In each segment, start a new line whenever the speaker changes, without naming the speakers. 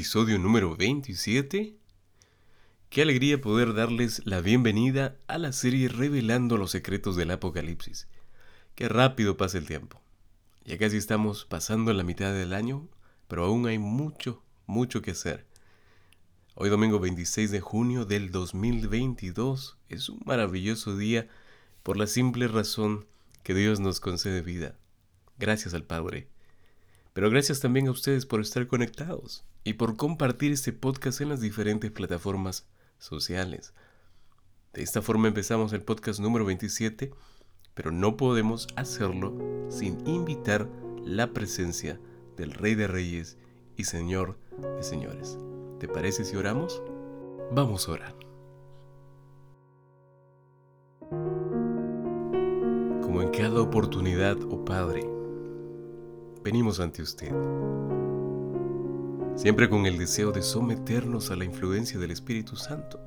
episodio número 27. Qué alegría poder darles la bienvenida a la serie Revelando los secretos del Apocalipsis. Qué rápido pasa el tiempo. Ya casi estamos pasando la mitad del año, pero aún hay mucho, mucho que hacer. Hoy domingo 26 de junio del 2022 es un maravilloso día por la simple razón que Dios nos concede vida. Gracias al Padre. Pero gracias también a ustedes por estar conectados y por compartir este podcast en las diferentes plataformas sociales. De esta forma empezamos el podcast número 27, pero no podemos hacerlo sin invitar la presencia del Rey de Reyes y Señor de Señores. ¿Te parece si oramos? Vamos a orar. Como en cada oportunidad, oh Padre, venimos ante usted siempre con el deseo de someternos a la influencia del Espíritu Santo.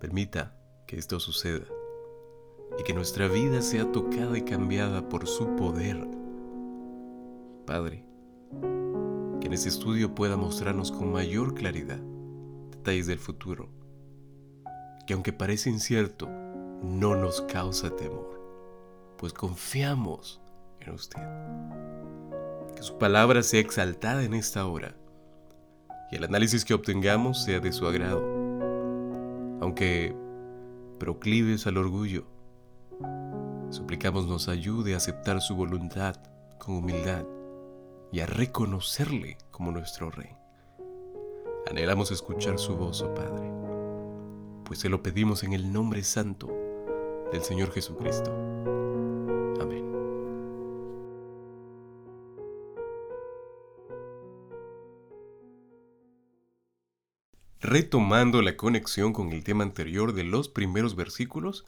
Permita que esto suceda y que nuestra vida sea tocada y cambiada por su poder. Padre, que en este estudio pueda mostrarnos con mayor claridad detalles del futuro, que aunque parece incierto, no nos causa temor, pues confiamos en usted su palabra sea exaltada en esta hora y el análisis que obtengamos sea de su agrado. Aunque proclives al orgullo, suplicamos nos ayude a aceptar su voluntad con humildad y a reconocerle como nuestro Rey. Anhelamos escuchar su voz, oh Padre, pues se lo pedimos en el nombre santo del Señor Jesucristo. Retomando la conexión con el tema anterior de los primeros versículos,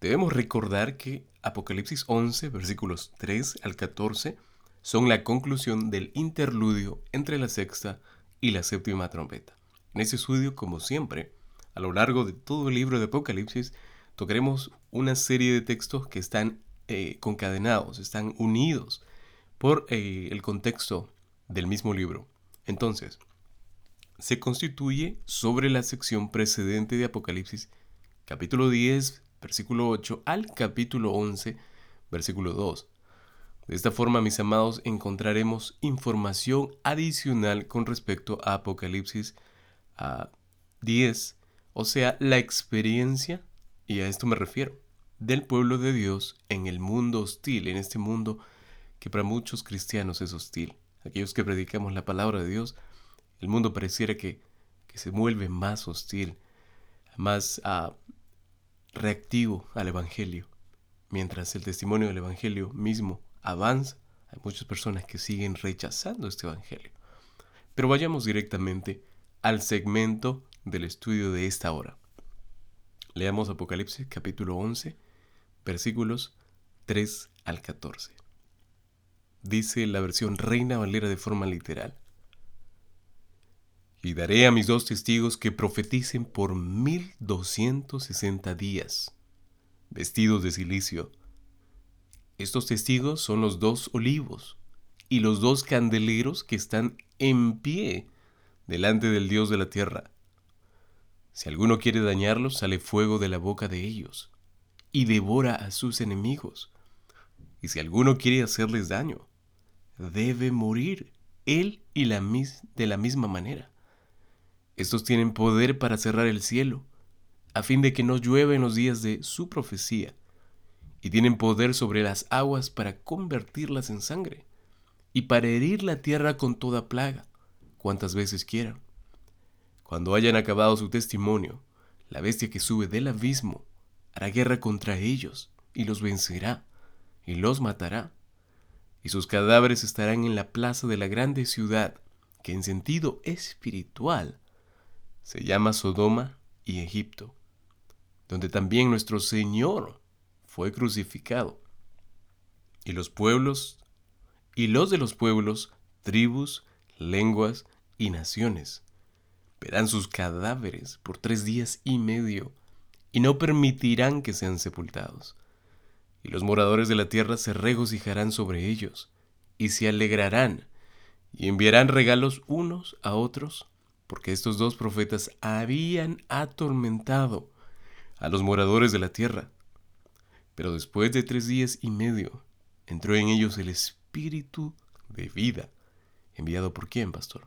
debemos recordar que Apocalipsis 11, versículos 3 al 14, son la conclusión del interludio entre la sexta y la séptima trompeta. En ese estudio, como siempre, a lo largo de todo el libro de Apocalipsis, tocaremos una serie de textos que están eh, concadenados, están unidos por eh, el contexto del mismo libro. Entonces, se constituye sobre la sección precedente de Apocalipsis, capítulo 10, versículo 8, al capítulo 11, versículo 2. De esta forma, mis amados, encontraremos información adicional con respecto a Apocalipsis a 10, o sea, la experiencia, y a esto me refiero, del pueblo de Dios en el mundo hostil, en este mundo que para muchos cristianos es hostil. Aquellos que predicamos la palabra de Dios, el mundo pareciera que, se vuelve más hostil, más ah, reactivo al Evangelio. Mientras el testimonio del Evangelio mismo avanza, hay muchas personas que siguen rechazando este Evangelio. Pero vayamos directamente al segmento del estudio de esta hora. Leamos Apocalipsis capítulo 11, versículos 3 al 14. Dice la versión Reina Valera de forma literal. Y daré a mis dos testigos que profeticen por mil doscientos sesenta días, vestidos de silicio. Estos testigos son los dos olivos y los dos candeleros que están en pie delante del Dios de la tierra. Si alguno quiere dañarlos, sale fuego de la boca de ellos y devora a sus enemigos. Y si alguno quiere hacerles daño, debe morir él y la de la misma manera. Estos tienen poder para cerrar el cielo, a fin de que no llueva en los días de su profecía, y tienen poder sobre las aguas para convertirlas en sangre, y para herir la tierra con toda plaga, cuantas veces quieran. Cuando hayan acabado su testimonio, la bestia que sube del abismo hará guerra contra ellos, y los vencerá, y los matará, y sus cadáveres estarán en la plaza de la grande ciudad, que en sentido espiritual se llama Sodoma y Egipto, donde también nuestro Señor fue crucificado. Y los pueblos, y los de los pueblos, tribus, lenguas y naciones, verán sus cadáveres por tres días y medio, y no permitirán que sean sepultados. Y los moradores de la tierra se regocijarán sobre ellos, y se alegrarán, y enviarán regalos unos a otros, porque estos dos profetas habían atormentado a los moradores de la tierra. Pero después de tres días y medio entró en ellos el espíritu de vida. ¿Enviado por quién, pastor?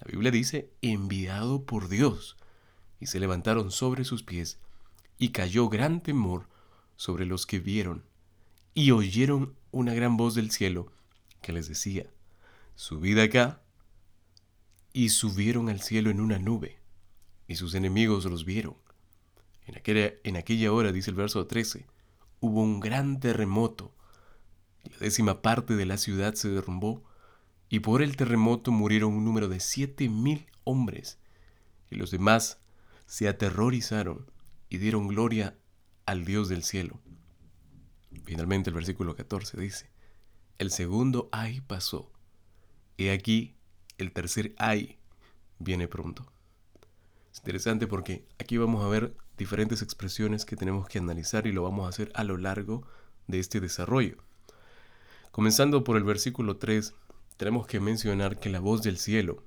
La Biblia dice, enviado por Dios. Y se levantaron sobre sus pies, y cayó gran temor sobre los que vieron, y oyeron una gran voz del cielo que les decía, subid acá, y subieron al cielo en una nube, y sus enemigos los vieron. En aquella, en aquella hora, dice el verso 13, hubo un gran terremoto, la décima parte de la ciudad se derrumbó, y por el terremoto murieron un número de siete mil hombres, y los demás se aterrorizaron y dieron gloria al Dios del cielo. Finalmente el versículo 14 dice, el segundo ay pasó, y aquí el tercer ay viene pronto. Es interesante porque aquí vamos a ver diferentes expresiones que tenemos que analizar y lo vamos a hacer a lo largo de este desarrollo. Comenzando por el versículo 3, tenemos que mencionar que la voz del cielo,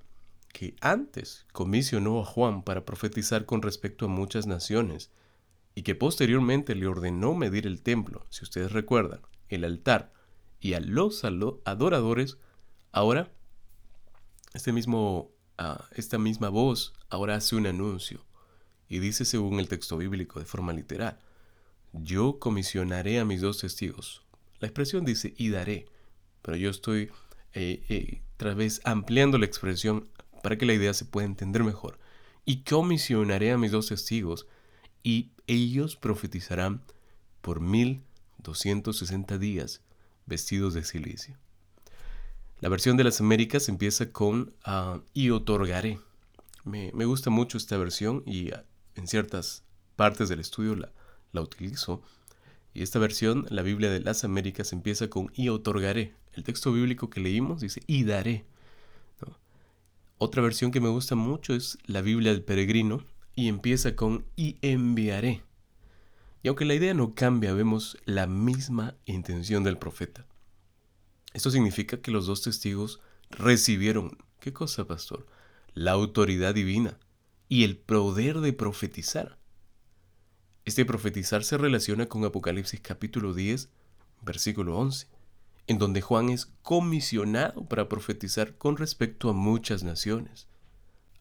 que antes comisionó a Juan para profetizar con respecto a muchas naciones, y que posteriormente le ordenó medir el templo, si ustedes recuerdan, el altar y a los adoradores, ahora este mismo, ah, esta misma voz ahora hace un anuncio y dice según el texto bíblico de forma literal, yo comisionaré a mis dos testigos. La expresión dice y daré, pero yo estoy eh, eh, vez ampliando la expresión para que la idea se pueda entender mejor. Y comisionaré a mis dos testigos y ellos profetizarán por mil doscientos sesenta días vestidos de silicio. La versión de las Américas empieza con ah, y otorgaré. Me, gusta mucho esta versión y ah, en ciertas partes del estudio la, la utilizo. Y esta versión, la Biblia de las Américas, empieza con y otorgaré. El texto bíblico que leímos dice y daré. Otra versión que me gusta mucho es la Biblia del peregrino y empieza con y enviaré. Y aunque la idea no cambia, vemos la misma intención del profeta. Esto significa que los dos testigos recibieron, ¿qué cosa, pastor? La autoridad divina y el poder de profetizar. Este profetizar se relaciona con Apocalipsis capítulo 10, versículo 11, en donde Juan es comisionado para profetizar con respecto a muchas naciones.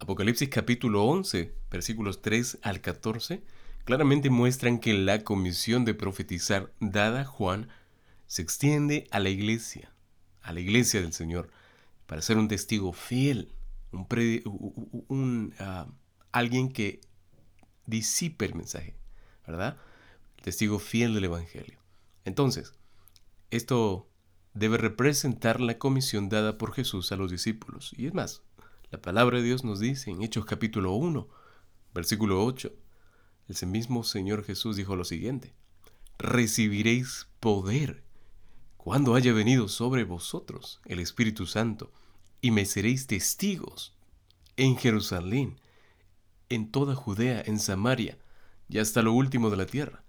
Apocalipsis capítulo 11, versículos 3 al 14, claramente muestran que la comisión de profetizar dada a Juan se extiende a la iglesia, a la iglesia del Señor, para ser un testigo fiel, un, ah, alguien que disipe el mensaje, ¿verdad? testigo fiel del Evangelio. Entonces, esto debe representar la comisión dada por Jesús a los discípulos. Y es más, la palabra de Dios nos dice en Hechos capítulo 1, versículo 8, el mismo Señor Jesús dijo lo siguiente, recibiréis poder cuando haya venido sobre vosotros el Espíritu Santo, y me seréis testigos en Jerusalén, en toda Judea, en Samaria, y hasta lo último de la tierra.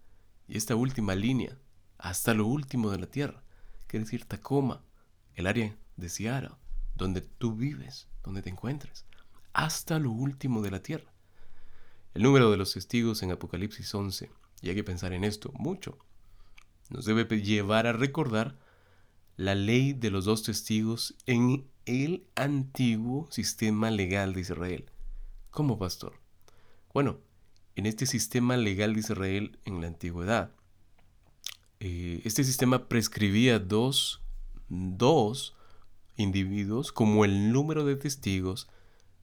Y esta última línea, hasta lo último de la tierra, quiere decir Tacoma, el área de Seattle, donde tú vives, donde te encuentres, hasta lo último de la tierra. El número de los testigos en Apocalipsis 11, y hay que pensar en esto mucho, nos debe llevar a recordar la ley de los dos testigos en el antiguo sistema legal de Israel. ¿Cómo, pastor? Bueno, en este sistema legal de Israel en la antigüedad, eh, este sistema prescribía dos, dos individuos como el número de testigos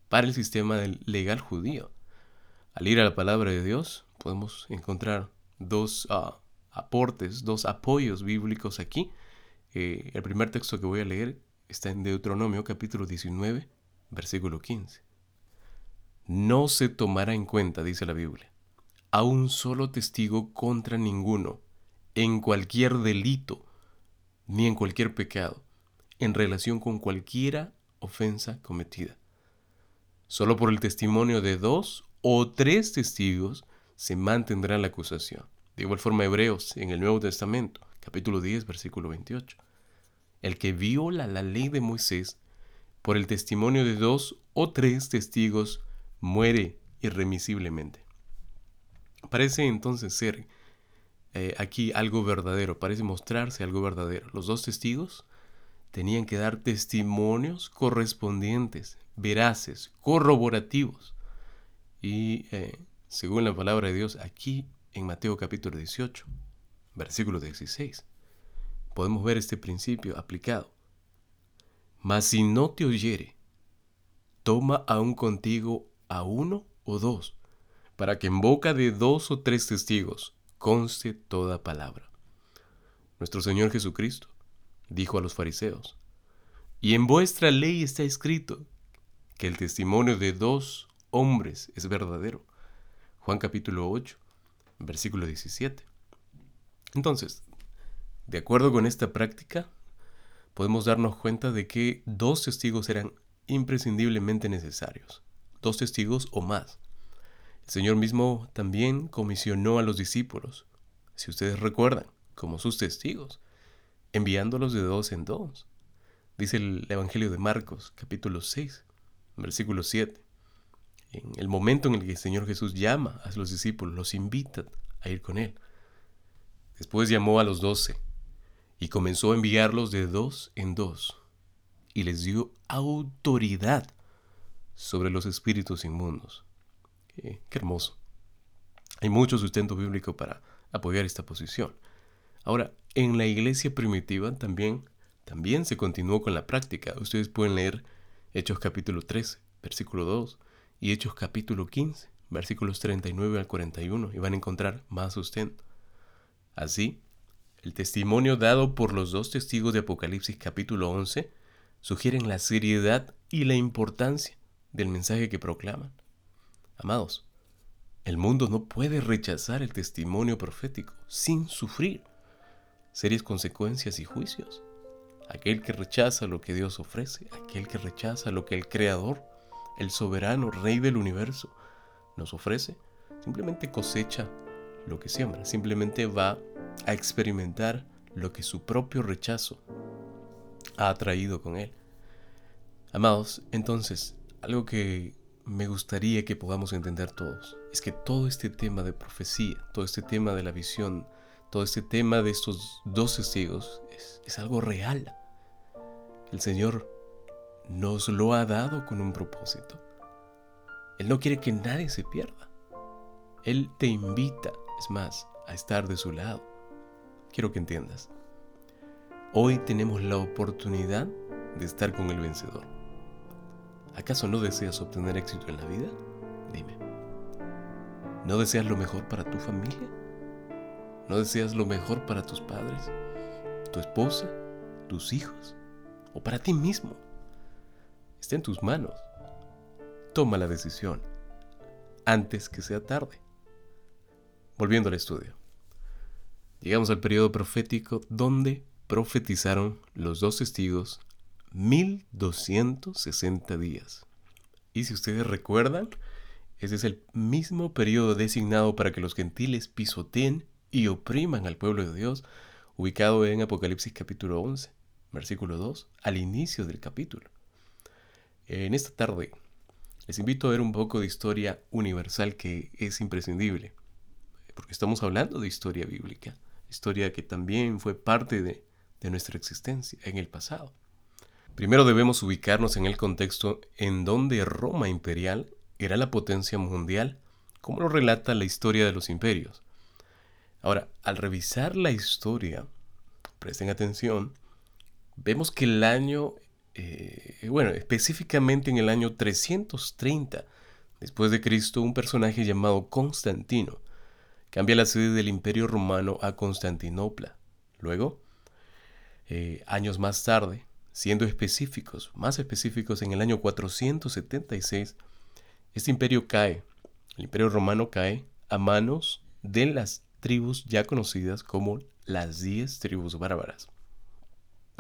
para el sistema legal judío. Al ir a la palabra de Dios, podemos encontrar dos ah, aportes, dos apoyos bíblicos aquí. Eh, el primer texto que voy a leer está en Deuteronomio capítulo 19, versículo 15. No se tomará en cuenta, dice la Biblia, a un solo testigo contra ninguno, en cualquier delito, ni en cualquier pecado, en relación con cualquiera ofensa cometida. Solo por el testimonio de dos o tres testigos se mantendrá la acusación. De igual forma, Hebreos, en el Nuevo Testamento, capítulo 10, versículo 28. El que viola la ley de Moisés por el testimonio de dos o tres testigos muere irremisiblemente. Parece entonces ser eh, aquí algo verdadero, parece mostrarse algo verdadero. Los dos testigos tenían que dar testimonios correspondientes, veraces, corroborativos. Y eh, según la palabra de Dios, aquí en Mateo capítulo 18, versículo 16, podemos ver este principio aplicado. Mas si no te oyere, toma aún contigo a uno o dos, para que en boca de dos o tres testigos conste toda palabra. Nuestro Señor Jesucristo dijo a los fariseos, y en vuestra ley está escrito que el testimonio de dos hombres es verdadero. Juan capítulo 8, versículo 17. Entonces, de acuerdo con esta práctica, podemos darnos cuenta de que dos testigos eran imprescindiblemente necesarios, dos testigos o más. El Señor mismo también comisionó a los discípulos, si ustedes recuerdan, como sus testigos, enviándolos de dos en dos. Dice el Evangelio de Marcos, capítulo 6, versículo 7. En el momento en el que el Señor Jesús llama a los discípulos, los invita a ir con Él. Después llamó a los doce y comenzó a enviarlos de dos en dos y les dio autoridad sobre los espíritus inmundos qué, hermoso. Hay mucho sustento bíblico para apoyar esta posición. Ahora, en la iglesia primitiva también, también se continuó con la práctica. Ustedes pueden leer Hechos capítulo 13, versículo 2, y Hechos capítulo 15, versículos 39 al 41, y van a encontrar más sustento. Así, el testimonio dado por los dos testigos de Apocalipsis capítulo 11 sugieren la seriedad y la importancia del mensaje que proclaman. Amados, el mundo no puede rechazar el testimonio profético sin sufrir serias consecuencias y juicios. Aquel que rechaza lo que Dios ofrece, aquel que rechaza lo que el Creador, el soberano Rey del universo, nos ofrece, simplemente cosecha lo que siembra, simplemente va a experimentar lo que su propio rechazo ha traído con él. Amados, entonces, algo que me gustaría que podamos entender todos es que todo este tema de profecía, todo este tema de la visión, todo este tema de estos dos testigos es, algo real. El Señor nos lo ha dado con un propósito. Él no quiere que nadie se pierda. Él te invita, es más, a estar de su lado. Quiero que entiendas. Hoy tenemos la oportunidad de estar con el vencedor. ¿Acaso no deseas obtener éxito en la vida? Dime. ¿No deseas lo mejor para tu familia? ¿No deseas lo mejor para tus padres, tu esposa, tus hijos o para ti mismo? Está en tus manos. Toma la decisión antes que sea tarde. Volviendo al estudio. Llegamos al periodo profético donde profetizaron los dos testigos 1260 días. Y si ustedes recuerdan, ese es el mismo periodo designado para que los gentiles pisoteen y opriman al pueblo de Dios, ubicado en Apocalipsis capítulo 11, versículo 2, al inicio del capítulo. En esta tarde les invito a ver un poco de historia universal que es imprescindible, porque estamos hablando de historia bíblica, historia que también fue parte de, de nuestra existencia en el pasado. Primero debemos ubicarnos en el contexto en donde Roma imperial era la potencia mundial, como lo relata la historia de los imperios. Ahora, al revisar la historia, presten atención, vemos que el año, eh, bueno, específicamente en el año 330 después de Cristo, un personaje llamado Constantino cambia la sede del imperio romano a Constantinopla. Luego, eh, años más tarde, Siendo específicos, más específicos, en el año 476, este imperio cae, el imperio romano cae a manos de las tribus ya conocidas como las diez tribus bárbaras.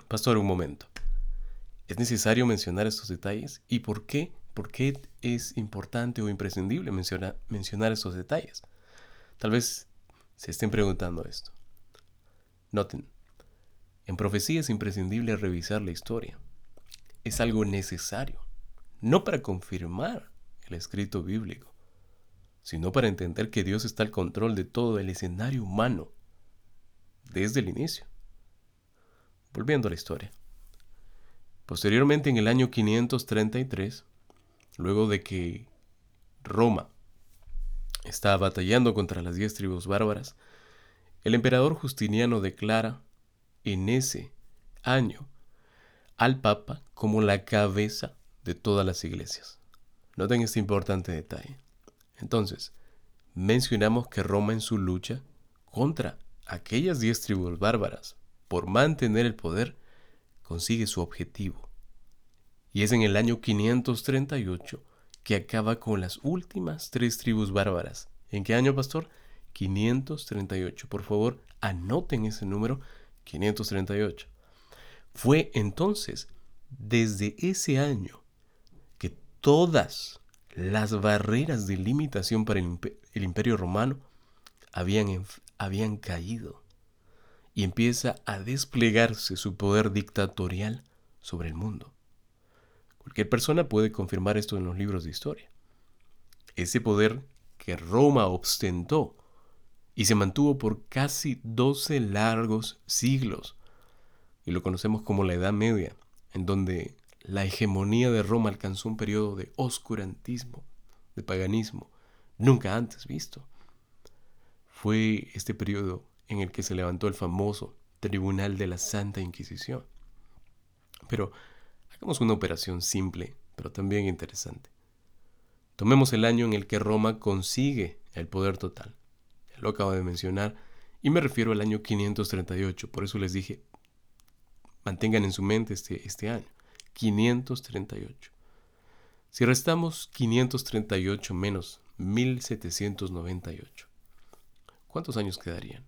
Pastor, un momento. ¿Es necesario mencionar estos detalles? ¿Y por qué? ¿Por qué es importante o imprescindible mencionar, estos detalles? Tal vez se estén preguntando esto. Noten, en profecía es imprescindible revisar la historia. es algo necesario, no para confirmar el escrito bíblico, sino para entender que Dios está al control de todo el escenario humano desde el inicio. Volviendo a la historia. Posteriormente, en el año 533, luego de que Roma estaba batallando contra las diez tribus bárbaras, el emperador Justiniano declara en ese año al Papa como la cabeza de todas las iglesias. Noten este importante detalle. Entonces, mencionamos que Roma en su lucha contra aquellas diez tribus bárbaras por mantener el poder consigue su objetivo. Y es en el año 538 que acaba con las últimas tres tribus bárbaras. ¿En qué año, pastor? 538. Por favor, anoten ese número 538. Fue entonces, desde ese año, que todas las barreras de limitación para el, imperio romano habían, habían caído y empieza a desplegarse su poder dictatorial sobre el mundo. Cualquier persona puede confirmar esto en los libros de historia. Ese poder que Roma ostentó y se mantuvo por casi 12 largos siglos, y lo conocemos como la Edad Media, en donde la hegemonía de Roma alcanzó un periodo de oscurantismo, de paganismo, nunca antes visto. Fue este periodo en el que se levantó el famoso Tribunal de la Santa Inquisición. Pero hagamos una operación simple, pero también interesante. Tomemos el año en el que Roma consigue el poder total. Ya lo acabo de mencionar y me refiero al año 538, por eso les dije, mantengan en su mente este, este año. 538. Si restamos 538 menos 1798, ¿cuántos años quedarían?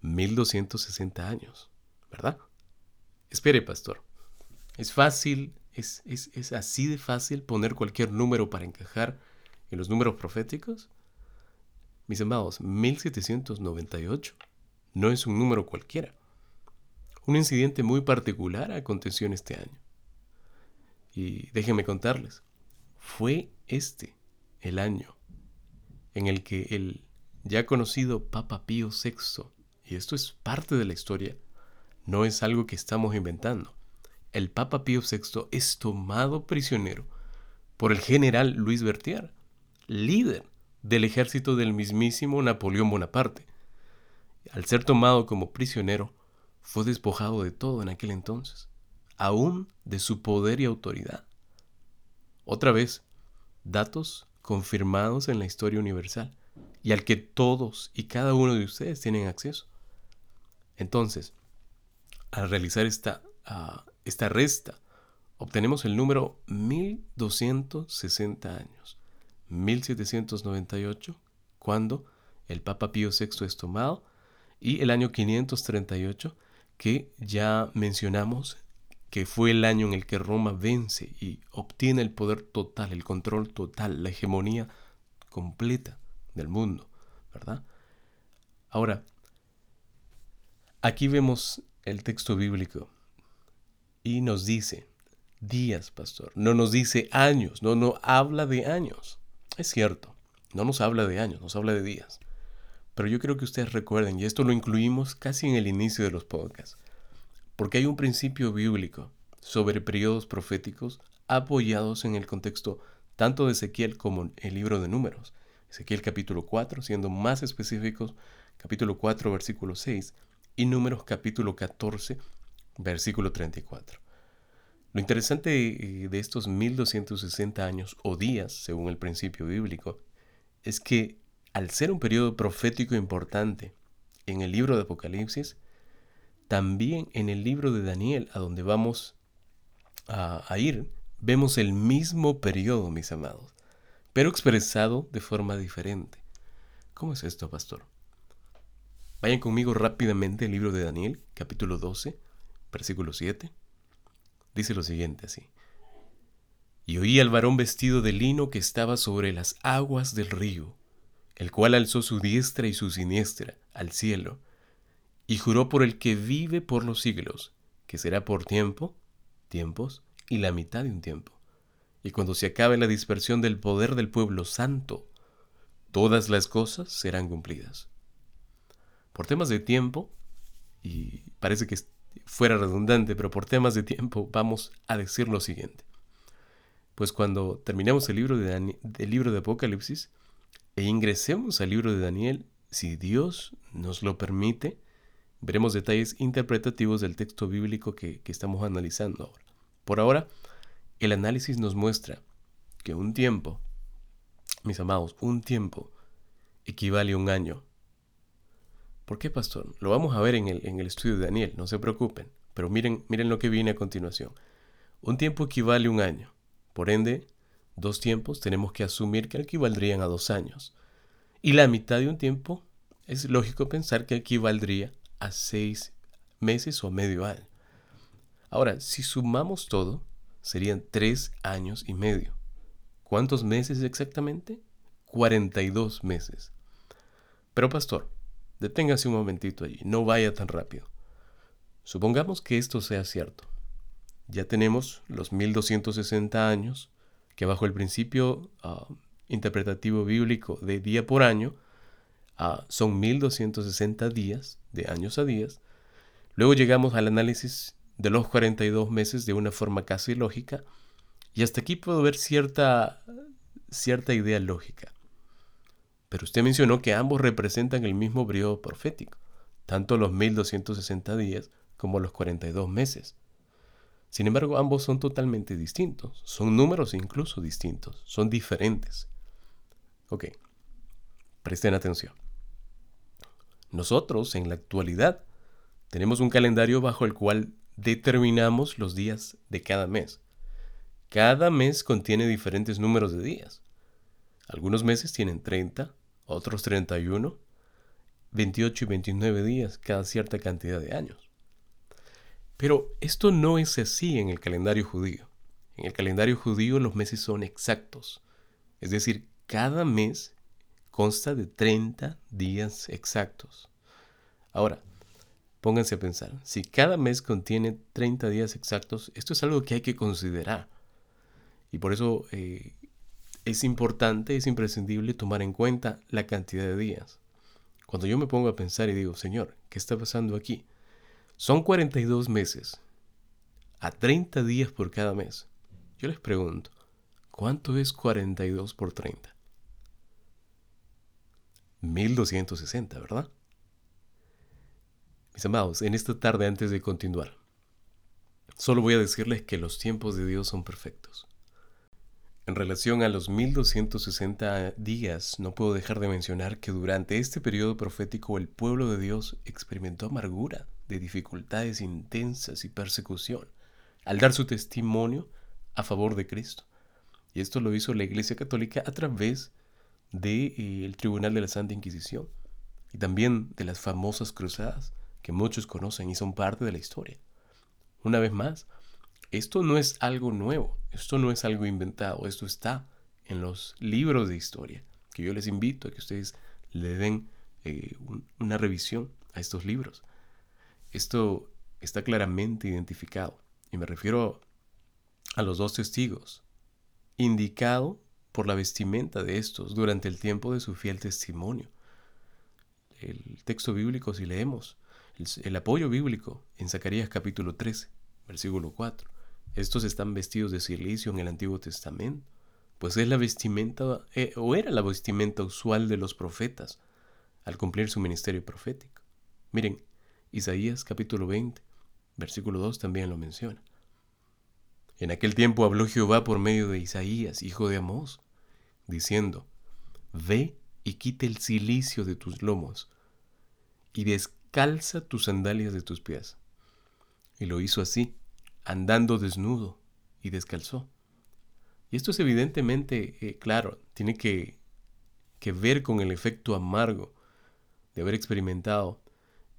1260 años, ¿verdad? Espere, pastor. Es fácil, es, es, es así de fácil poner cualquier número para encajar en los números proféticos. Mis amados, 1798 no es un número cualquiera. Un incidente muy particular aconteció en este año. Y déjenme contarles, fue este el año en el que el ya conocido Papa Pío VI, y esto es parte de la historia, no es algo que estamos inventando, el Papa Pío VI es tomado prisionero por el general Luis Bertier, líder del ejército del mismísimo Napoleón Bonaparte. Al ser tomado como prisionero, fue despojado de todo en aquel entonces, aún de su poder y autoridad. Otra vez, datos confirmados en la historia universal y al que todos y cada uno de ustedes tienen acceso. Entonces, al realizar esta, ah, esta resta, obtenemos el número 1260 años, 1798, cuando el Papa Pío VI es tomado, y el año 538, que ya mencionamos que fue el año en el que Roma vence y obtiene el poder total, el control total, la hegemonía completa del mundo, ¿verdad? Ahora, aquí vemos el texto bíblico y nos dice días, pastor, no nos dice años, no, no habla de años. Es cierto, no nos habla de años, nos habla de días. Pero yo creo que ustedes recuerden, y esto lo incluimos casi en el inicio de los podcasts, porque hay un principio bíblico sobre periodos proféticos apoyados en el contexto tanto de Ezequiel como el libro de números. Ezequiel capítulo 4, siendo más específicos, capítulo 4, versículo 6, y números capítulo 14, versículo 34. Lo interesante eh, de estos 1260 años o días, según el principio bíblico, es que al ser un periodo profético importante en el libro de Apocalipsis, también en el libro de Daniel, a donde vamos a, a ir, vemos el mismo periodo, mis amados, pero expresado de forma diferente. ¿Cómo es esto, pastor? Vayan conmigo rápidamente al libro de Daniel, capítulo 12, versículo 7. Dice lo siguiente así. Y oí al varón vestido de lino que estaba sobre las aguas del río, el cual alzó su diestra y su siniestra al cielo, y juró por el que vive por los siglos, que será por tiempo, tiempos y la mitad de un tiempo. Y cuando se acabe la dispersión del poder del pueblo santo, todas las cosas serán cumplidas. Por temas de tiempo, y parece que fuera redundante, pero por temas de tiempo vamos a decir lo siguiente. Pues cuando terminemos el libro de, libro de Apocalipsis e ingresemos al libro de Daniel, si Dios nos lo permite, veremos detalles interpretativos del texto bíblico que, que estamos analizando ahora. Por ahora, el análisis nos muestra que un tiempo, mis amados, un tiempo equivale a un año. ¿Por qué, pastor? Lo vamos a ver en el, en el estudio de Daniel, no se preocupen. Pero miren, miren lo que viene a continuación. Un tiempo equivale a un año. Por ende, dos tiempos tenemos que asumir que equivaldrían a dos años. Y la mitad de un tiempo es lógico pensar que equivaldría a seis meses o medio año. Ahora, si sumamos todo, serían tres años y medio. ¿Cuántos meses exactamente? 42 meses. Pero pastor, deténgase un momentito allí, no vaya tan rápido. Supongamos que esto sea cierto. Ya tenemos los 1260 años, que bajo el principio ah, interpretativo bíblico de día por año, uh, son 1260 días, de años a días. Luego llegamos al análisis de los 42 meses de una forma casi lógica, y hasta aquí puedo ver cierta, cierta idea lógica. Pero usted mencionó que ambos representan el mismo periodo profético, tanto los 1260 días como los 42 meses. Sin embargo, ambos son totalmente distintos, son números incluso distintos, son diferentes. Ok, presten atención. Nosotros, en la actualidad, tenemos un calendario bajo el cual determinamos los días de cada mes. Cada mes contiene diferentes números de días. Algunos meses tienen 30, otros 31, 28 y 29 días cada cierta cantidad de años. Pero esto no es así en el calendario judío. En el calendario judío los meses son exactos. Es decir, cada mes consta de 30 días exactos. Ahora, pónganse a pensar, si cada mes contiene 30 días exactos, esto es algo que hay que considerar. Y por eso eh, es importante, es imprescindible tomar en cuenta la cantidad de días. Cuando yo me pongo a pensar y digo, Señor, ¿qué está pasando aquí? Son 42 meses, a 30 días por cada mes. Yo les pregunto, ¿cuánto es 42 por 30? 1260, ¿verdad? Mis amados, en esta tarde antes de continuar, solo voy a decirles que los tiempos de Dios son perfectos. En relación a los 1260 días, no puedo dejar de mencionar que durante este periodo profético el pueblo de Dios experimentó amargura de dificultades intensas y persecución al dar su testimonio a favor de Cristo. Y esto lo hizo la Iglesia Católica a través del eh, Tribunal de la Santa Inquisición y también de las famosas cruzadas que muchos conocen y son parte de la historia. Una vez más, esto no es algo nuevo, esto no es algo inventado, esto está en los libros de historia, que yo les invito a que ustedes le den eh, una revisión a estos libros. Esto está claramente identificado, y me refiero a los dos testigos, indicado por la vestimenta de estos durante el tiempo de su fiel testimonio. El texto bíblico, si leemos, el, apoyo bíblico en Zacarías capítulo 13, versículo 4. Estos están vestidos de silicio en el Antiguo Testamento, pues es la vestimenta, eh, o era la vestimenta usual de los profetas al cumplir su ministerio profético. Miren, Isaías capítulo 20, versículo 2 también lo menciona. En aquel tiempo habló Jehová por medio de Isaías, hijo de Amós, diciendo, Ve y quite el silicio de tus lomos, y descalza tus sandalias de tus pies. Y lo hizo así, andando desnudo, y descalzó. Y esto es evidentemente, eh, claro, tiene que, que ver con el efecto amargo de haber experimentado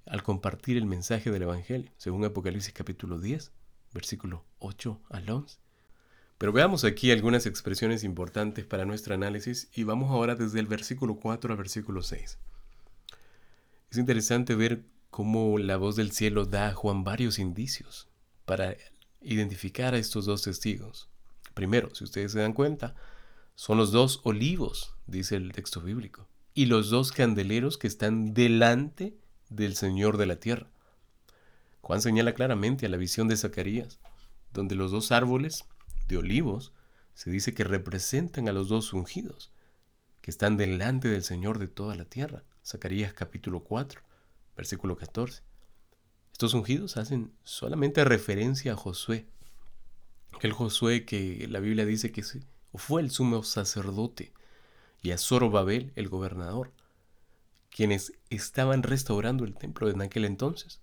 al compartir el mensaje del Evangelio, según Apocalipsis capítulo 10, versículo 8 al 11. Pero veamos aquí algunas expresiones importantes para nuestro análisis y vamos ahora desde el versículo 4 al versículo 6. Es interesante ver cómo la voz del cielo da a Juan varios indicios para identificar a estos dos testigos. Primero, si ustedes se dan cuenta, son los dos olivos, dice el texto bíblico, y los dos candeleros que están delante del Señor de la tierra. Juan señala claramente a la visión de Zacarías, donde los dos árboles de olivos se dice que representan a los dos ungidos, que están delante del Señor de toda la tierra. Zacarías capítulo 4, versículo 14. Estos ungidos hacen solamente referencia a Josué, el Josué que la Biblia dice que fue el sumo sacerdote, y a Zorobabel, el gobernador, quienes estaban restaurando el templo en aquel entonces.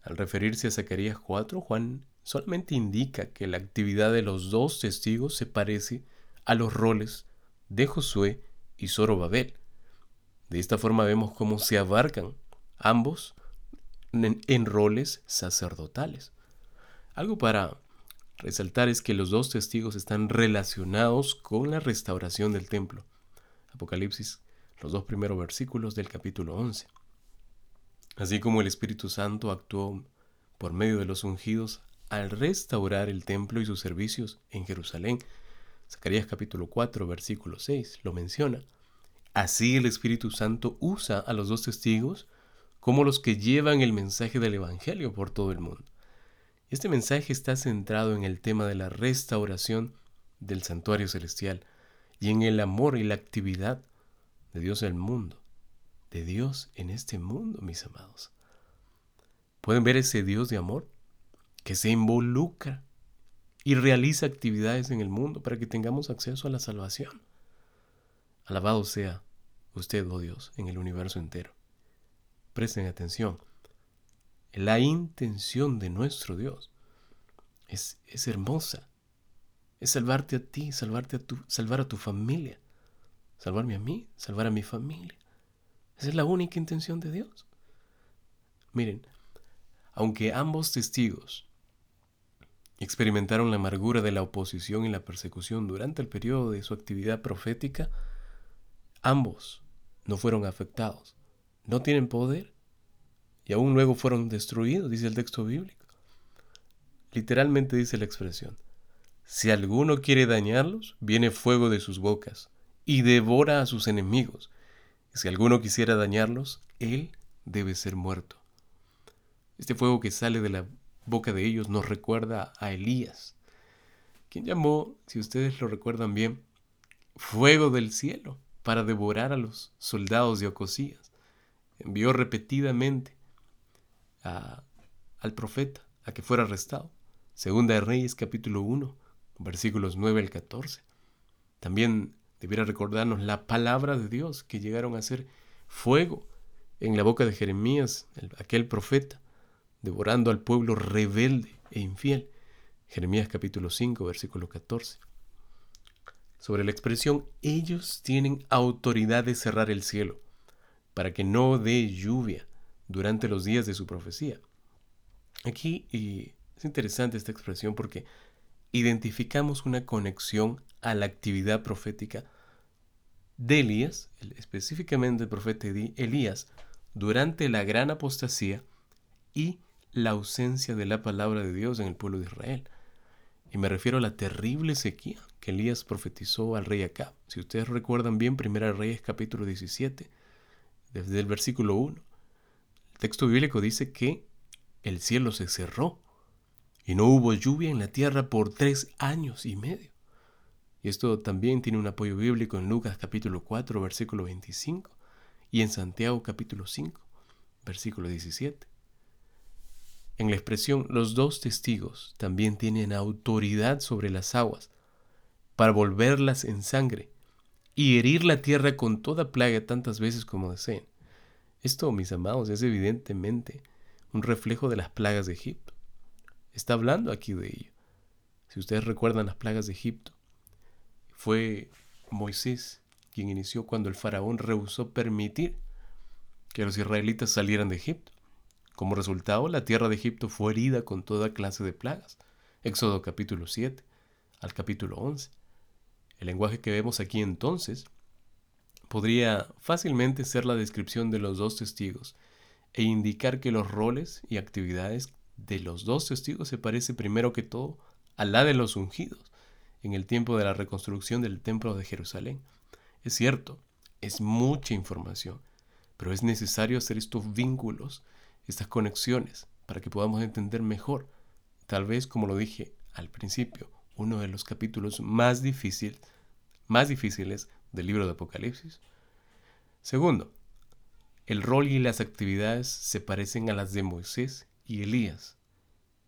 Al referirse a Zacarías 4, Juan solamente indica que la actividad de los dos testigos se parece a los roles de Josué y Zorobabel. De esta forma vemos cómo se abarcan ambos en, roles sacerdotales. Algo para resaltar es que los dos testigos están relacionados con la restauración del templo. Apocalipsis, los dos primeros versículos del capítulo 11. Así como el Espíritu Santo actuó por medio de los ungidos al restaurar el templo y sus servicios en Jerusalén. Zacarías capítulo 4, versículo 6 lo menciona. Así el Espíritu Santo usa a los dos testigos como los que llevan el mensaje del Evangelio por todo el mundo. Este mensaje está centrado en el tema de la restauración del santuario celestial y en el amor y la actividad de Dios en el mundo, de Dios en este mundo, mis amados. ¿Pueden ver ese Dios de amor que se involucra y realiza actividades en el mundo para que tengamos acceso a la salvación? Alabado sea usted, oh Dios, en el universo entero. Presten atención. La intención de nuestro Dios es, es hermosa. Es salvarte a ti, salvarte a tu, salvar a tu familia, salvarme a mí, salvar a mi familia. Esa es la única intención de Dios. Miren, aunque ambos testigos experimentaron la amargura de la oposición y la persecución durante el periodo de su actividad profética, ambos no fueron afectados no tienen poder y aún luego fueron destruidos, dice el texto bíblico. Literalmente dice la expresión, si alguno quiere dañarlos, viene fuego de sus bocas y devora a sus enemigos. Y si alguno quisiera dañarlos, él debe ser muerto. Este fuego que sale de la boca de ellos nos recuerda a Elías, quien llamó, si ustedes lo recuerdan bien, fuego del cielo para devorar a los soldados de Ocosías envió repetidamente al profeta a que fuera arrestado. Segunda de Reyes capítulo 1, versículos 9 al 14. También debiera recordarnos la palabra de Dios que llegaron a ser fuego en la boca de Jeremías, aquel profeta, devorando al pueblo rebelde e infiel. Jeremías capítulo 5, versículo 14. Sobre la expresión, ellos tienen autoridad de cerrar el cielo para que no dé lluvia durante los días de su profecía. Aquí y es interesante esta expresión porque identificamos una conexión a la actividad profética de Elías, específicamente el profeta Elías, durante la gran apostasía y la ausencia de la palabra de Dios en el pueblo de Israel. Y me refiero a la terrible sequía que Elías profetizó al rey Acab. Si ustedes recuerdan bien, Primera Reyes capítulo 17, desde el versículo 1. El texto bíblico dice que el cielo se cerró y no hubo lluvia en la tierra por tres años y medio. Y esto también tiene un apoyo bíblico en Lucas capítulo 4, versículo 25 y en Santiago capítulo 5, versículo 17. En la expresión los dos testigos también tienen autoridad sobre las aguas para volverlas en sangre y herir la tierra con toda plaga tantas veces como deseen. Esto, mis amados, es evidentemente un reflejo de las plagas de Egipto. Está hablando aquí de ello. Si ustedes recuerdan las plagas de Egipto, fue Moisés quien inició cuando el faraón rehusó permitir que los israelitas salieran de Egipto. Como resultado, la tierra de Egipto fue herida con toda clase de plagas. Éxodo capítulo 7 al capítulo 11. El lenguaje que vemos aquí entonces podría fácilmente ser la descripción de los dos testigos e indicar que los roles y actividades de los dos testigos se parece primero que todo a la de los ungidos en el tiempo de la reconstrucción del templo de Jerusalén. Es cierto, es mucha información, pero es necesario hacer estos vínculos, estas conexiones, para que podamos entender mejor. Tal vez, como lo dije al principio, uno de los capítulos más, difícil, más difíciles del libro de Apocalipsis. Segundo, el rol y las actividades se parecen a las de Moisés y Elías,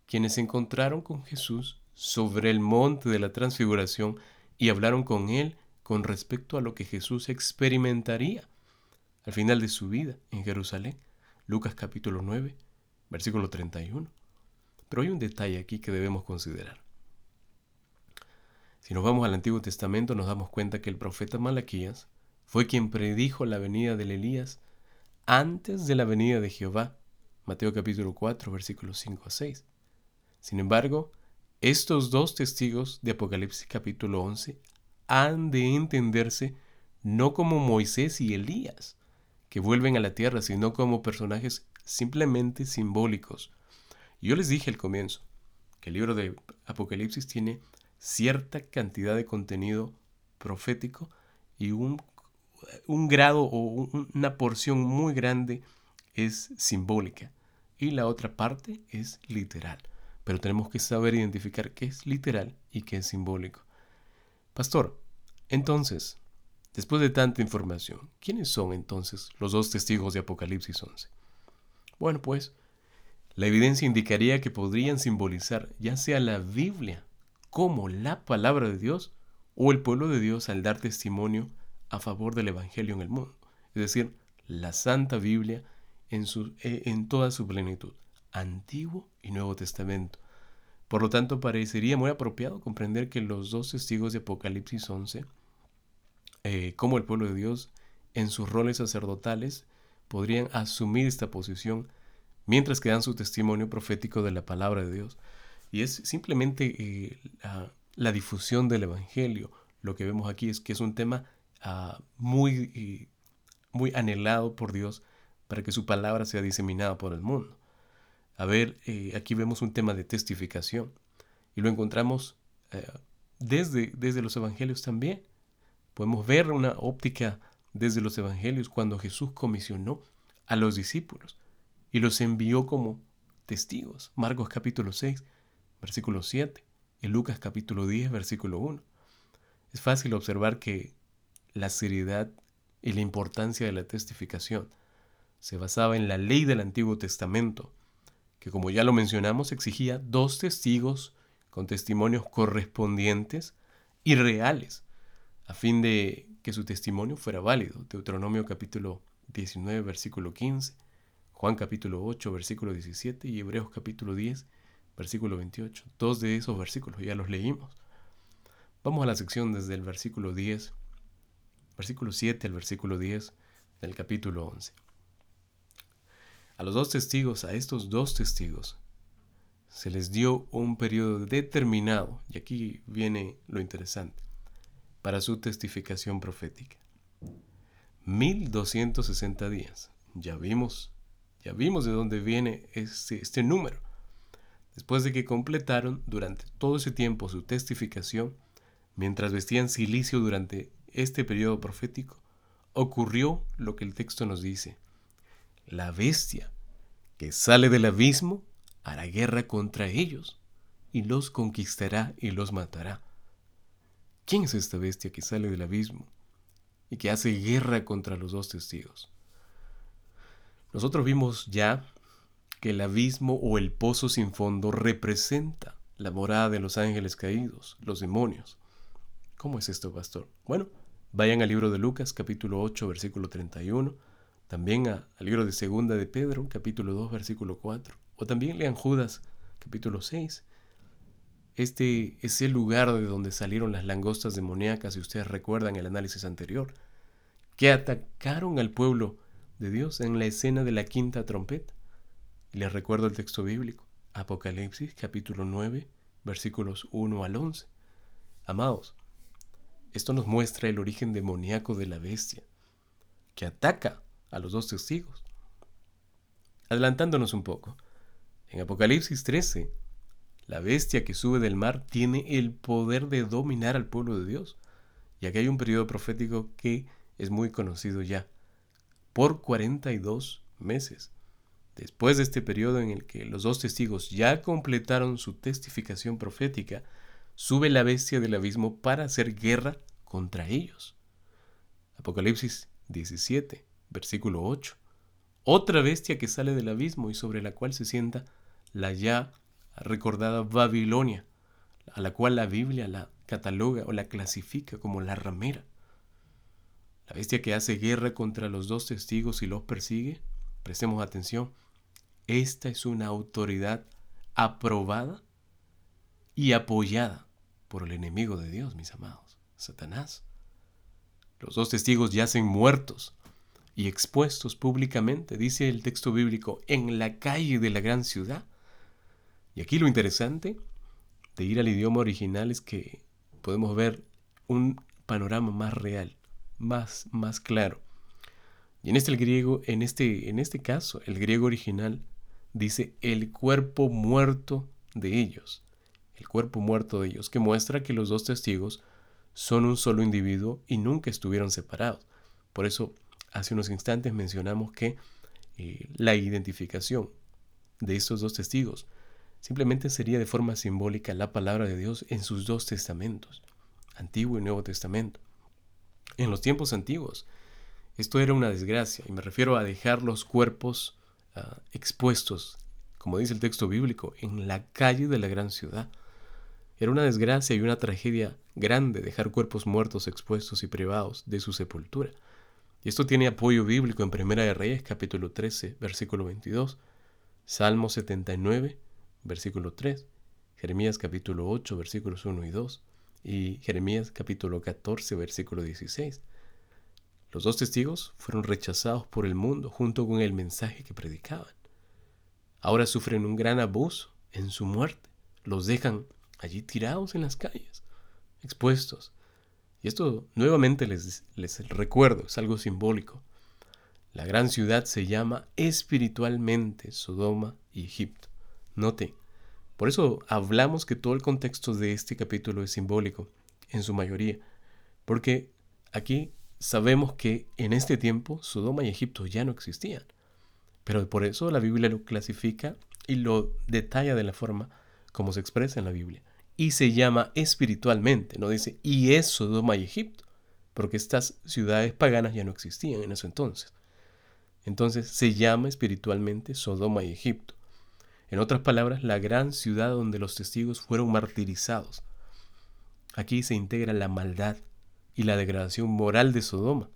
quienes se encontraron con Jesús sobre el monte de la transfiguración y hablaron con él con respecto a lo que Jesús experimentaría al final de su vida en Jerusalén. Lucas capítulo 9, versículo 31. Pero hay un detalle aquí que debemos considerar. Si nos vamos al Antiguo Testamento nos damos cuenta que el profeta Malaquías fue quien predijo la venida del Elías antes de la venida de Jehová. Mateo capítulo 4 versículos 5 a 6. Sin embargo, estos dos testigos de Apocalipsis capítulo 11 han de entenderse no como Moisés y Elías, que vuelven a la tierra, sino como personajes simplemente simbólicos. Yo les dije al comienzo que el libro de Apocalipsis tiene cierta cantidad de contenido profético y un, un grado o una porción muy grande es simbólica y la otra parte es literal pero tenemos que saber identificar qué es literal y qué es simbólico. Pastor, entonces, después de tanta información, ¿quiénes son entonces los dos testigos de Apocalipsis 11? Bueno, pues, la evidencia indicaría que podrían simbolizar ya sea la Biblia como la palabra de Dios o el pueblo de Dios al dar testimonio a favor del Evangelio en el mundo, es decir, la Santa Biblia en, su, eh, en toda su plenitud. Antiguo y Nuevo Testamento. Por lo tanto, parecería muy apropiado comprender que los dos testigos de Apocalipsis 11, eh, como el pueblo de Dios, en sus roles sacerdotales, podrían asumir esta posición mientras que dan su testimonio profético de la palabra de Dios. Y es simplemente eh, la, difusión del Evangelio. Lo que vemos aquí es que es un tema ah, muy, eh, muy anhelado por Dios para que su palabra sea diseminada por el mundo. A ver, eh, aquí vemos un tema de testificación y lo encontramos desde, desde los evangelios también. Podemos ver una óptica desde los evangelios cuando Jesús comisionó a los discípulos y los envió como testigos. Marcos capítulo 6, versículo 7 y Lucas capítulo 10, versículo 1. Es fácil observar que la seriedad y la importancia de la testificación se basaba en la ley del Antiguo Testamento que como ya lo mencionamos exigía dos testigos con testimonios correspondientes y reales, a fin de que su testimonio fuera válido. Deuteronomio capítulo 19, versículo 15, Juan capítulo 8, versículo 17 y Hebreos capítulo 10, versículo 28. Dos de esos versículos ya los leímos. Vamos a la sección desde el versículo 10, versículo 7 al versículo 10 del capítulo 11. A los dos testigos, a estos dos testigos, se les dio un periodo determinado, y aquí viene lo interesante, para su testificación profética. 1260 días. Ya vimos, ya vimos de dónde viene este, este número. Después de que completaron durante todo ese tiempo su testificación, mientras vestían silicio durante este periodo profético, ocurrió lo que el texto nos dice la bestia que sale del abismo hará guerra contra ellos y los conquistará y los matará. ¿Quién es esta bestia que sale del abismo y que hace guerra contra los dos testigos? Nosotros vimos ya que el abismo o el pozo sin fondo representa la morada de los ángeles caídos, los demonios. ¿Cómo es esto, pastor? Bueno, vayan al libro de Lucas, capítulo 8, versículo 31 también al libro de Segunda de Pedro, capítulo 2, versículo 4. O también lean Judas, capítulo 6. Este es el lugar de donde salieron las langostas demoníacas, si ustedes recuerdan el análisis anterior, que atacaron al pueblo de Dios en la escena de la quinta trompeta. Les recuerdo el texto bíblico, Apocalipsis capítulo 9, versículos 1 al 11. Amados, esto nos muestra el origen demoníaco de la bestia, que ataca a los dos testigos. Adelantándonos un poco, En Apocalipsis 13, la bestia que sube del mar tiene el poder de dominar al pueblo de Dios. Y aquí hay un periodo profético que es muy conocido ya, por 42 meses. Después de este periodo en el que los dos testigos ya completaron su testificación profética, sube la bestia del abismo para hacer guerra contra ellos. Apocalipsis 17, versículo 8. Otra bestia que sale del abismo y sobre la cual se sienta la ya recordada Babilonia, a la cual la Biblia la cataloga o la clasifica como la ramera. La bestia que hace guerra contra los dos testigos y los persigue, prestemos atención, esta es una autoridad aprobada y apoyada por el enemigo de Dios, mis amados, Satanás. Los dos testigos yacen muertos y expuestos públicamente, dice el texto bíblico, en la calle de la gran ciudad. Y aquí lo interesante de ir al idioma original es que podemos ver un panorama más real, más, más claro. Y en este el griego, en este, en este caso, el griego original dice el cuerpo muerto de ellos. El cuerpo muerto de ellos, que muestra que los dos testigos son un solo individuo y nunca estuvieron separados. Por eso, hace unos instantes mencionamos que eh, la identificación de estos dos testigos simplemente sería de forma simbólica la palabra de Dios en sus dos testamentos, Antiguo y Nuevo Testamento. En los tiempos antiguos, esto era una desgracia, y me refiero a dejar los cuerpos Ah, expuestos, como dice el texto bíblico, en la calle de la gran ciudad. Era una desgracia y una tragedia grande dejar cuerpos muertos expuestos y privados de su sepultura. Y esto tiene apoyo bíblico en Primera de Reyes capítulo 13, versículo 22, Salmo 79, versículo 3, Jeremías capítulo 8, versículos 1 y 2, y Jeremías capítulo 14, versículo 16. Los dos testigos fueron rechazados por el mundo junto con el mensaje que predicaban. Ahora sufren un gran abuso en su muerte. Los dejan allí tirados en las calles, expuestos. Y esto nuevamente les, les recuerdo, es algo simbólico. La gran ciudad se llama espiritualmente Sodoma y Egipto. Note, por eso hablamos que todo el contexto de este capítulo es simbólico, en su mayoría, porque aquí sabemos que en este tiempo Sodoma y Egipto ya no existían. Pero por eso la Biblia lo clasifica y lo detalla de la forma como se expresa en la Biblia. Y se llama espiritualmente, no dice, y es Sodoma y Egipto, porque estas ciudades paganas ya no existían en ese entonces. Entonces se llama espiritualmente Sodoma y Egipto. En otras palabras, la gran ciudad donde los testigos fueron martirizados. Aquí se integra la maldad, y la degradación moral de Sodoma.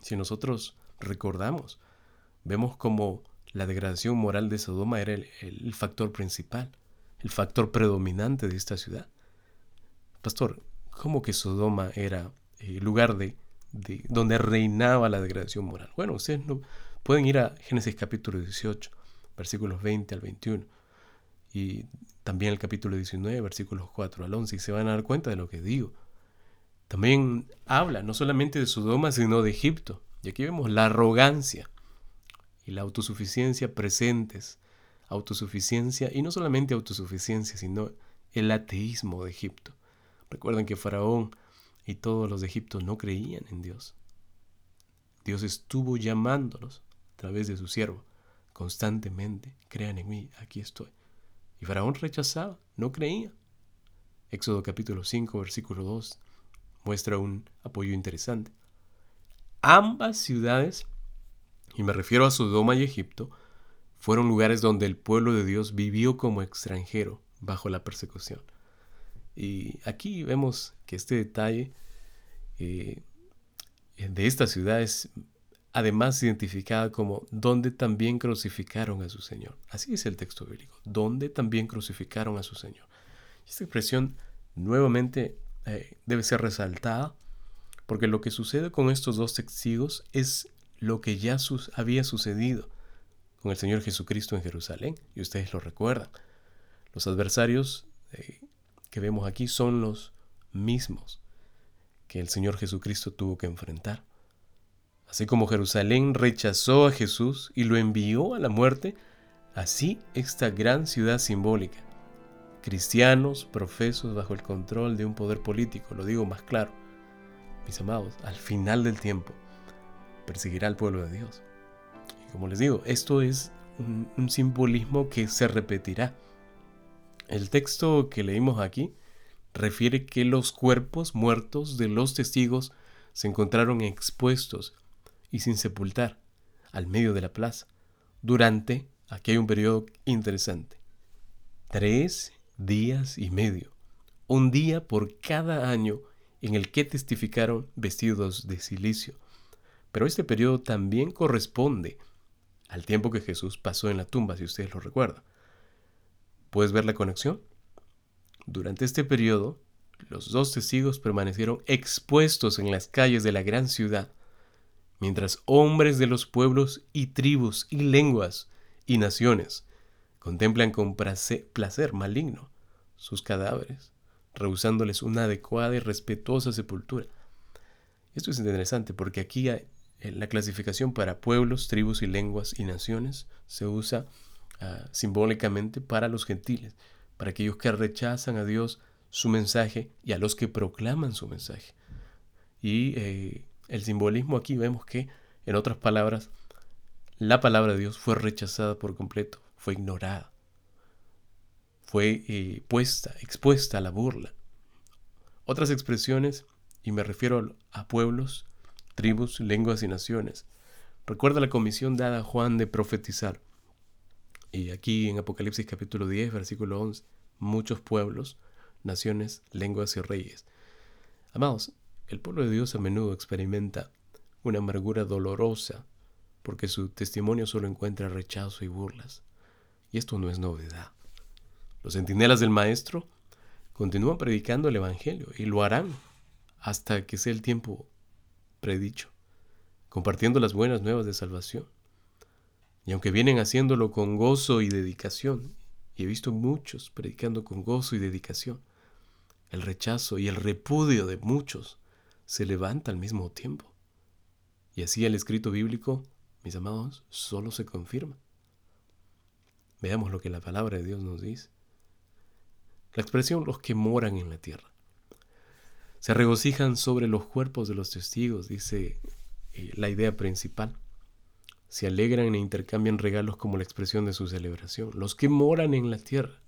Si nosotros recordamos, vemos como la degradación moral de Sodoma era el, factor principal, el factor predominante de esta ciudad. Pastor, ¿cómo que Sodoma era el lugar de, de, donde reinaba la degradación moral? Bueno, ustedes no, pueden ir a Génesis capítulo 18, versículos 20 al 21, y también el capítulo 19, versículos 4 al 11, y se van a dar cuenta de lo que digo. También habla no solamente de Sodoma, sino de Egipto. Y aquí vemos la arrogancia y la autosuficiencia presentes. Autosuficiencia, y no solamente autosuficiencia, sino el ateísmo de Egipto. Recuerden que Faraón y todos los de Egipto no creían en Dios. Dios estuvo llamándolos a través de su siervo constantemente. Crean en mí, aquí estoy. Y Faraón rechazaba, no creía. Éxodo capítulo 5, versículo 2 muestra un apoyo interesante. Ambas ciudades, y me refiero a Sodoma y Egipto, fueron lugares donde el pueblo de Dios vivió como extranjero bajo la persecución. Y aquí vemos que este detalle eh, de esta ciudad es además identificada como donde también crucificaron a su Señor. Así es el texto bíblico, donde también crucificaron a su Señor. Esta expresión nuevamente eh, debe ser resaltada, porque lo que sucede con estos dos testigos es lo que ya había sucedido con el Señor Jesucristo en Jerusalén, y ustedes lo recuerdan. Los adversarios eh, que vemos aquí son los mismos que el Señor Jesucristo tuvo que enfrentar. Así como Jerusalén rechazó a Jesús y lo envió a la muerte, Así esta gran ciudad simbólica, cristianos profesos bajo el control de un poder político, lo digo más claro, mis amados, al final del tiempo perseguirá al pueblo de Dios. Y como les digo, esto es un, simbolismo que se repetirá. El texto que leímos aquí refiere que los cuerpos muertos de los testigos se encontraron expuestos y sin sepultar al medio de la plaza durante, aquí hay un periodo interesante, tres días y medio, un día por cada año en el que testificaron vestidos de silicio. Pero este periodo también corresponde al tiempo que Jesús pasó en la tumba, si ustedes lo recuerdan. ¿Puedes ver la conexión? Durante este periodo, los dos testigos permanecieron expuestos en las calles de la gran ciudad, mientras hombres de los pueblos y tribus y lenguas y naciones contemplan con placer, maligno sus cadáveres, rehusándoles una adecuada y respetuosa sepultura. Esto es interesante porque aquí hay, la clasificación para pueblos, tribus y lenguas y naciones se usa ah, simbólicamente para los gentiles, para aquellos que rechazan a Dios su mensaje y a los que proclaman su mensaje. Y eh, el simbolismo aquí vemos que, en otras palabras, la palabra de Dios fue rechazada por completo, fue ignorada, fue eh, puesta, expuesta a la burla. Otras expresiones, y me refiero a pueblos, tribus, lenguas y naciones. Recuerda la comisión dada a Juan de profetizar. Y aquí en Apocalipsis capítulo 10, versículo 11, muchos pueblos, naciones, lenguas y reyes. Amados, el pueblo de Dios a menudo experimenta una amargura dolorosa porque su testimonio solo encuentra rechazo y burlas. Y esto no es novedad. Los centinelas del Maestro continúan predicando el Evangelio y lo harán hasta que sea el tiempo predicho, compartiendo las buenas nuevas de salvación. Y aunque vienen haciéndolo con gozo y dedicación, y he visto muchos predicando con gozo y dedicación, el rechazo y el repudio de muchos se levanta al mismo tiempo. Y así el escrito bíblico, mis amados, solo se confirma. Veamos lo que la palabra de Dios nos dice. La expresión los que moran en la tierra. Se regocijan sobre los cuerpos de los testigos, dice eh, la idea principal. Se alegran e intercambian regalos como la expresión de su celebración. Los que moran en la tierra.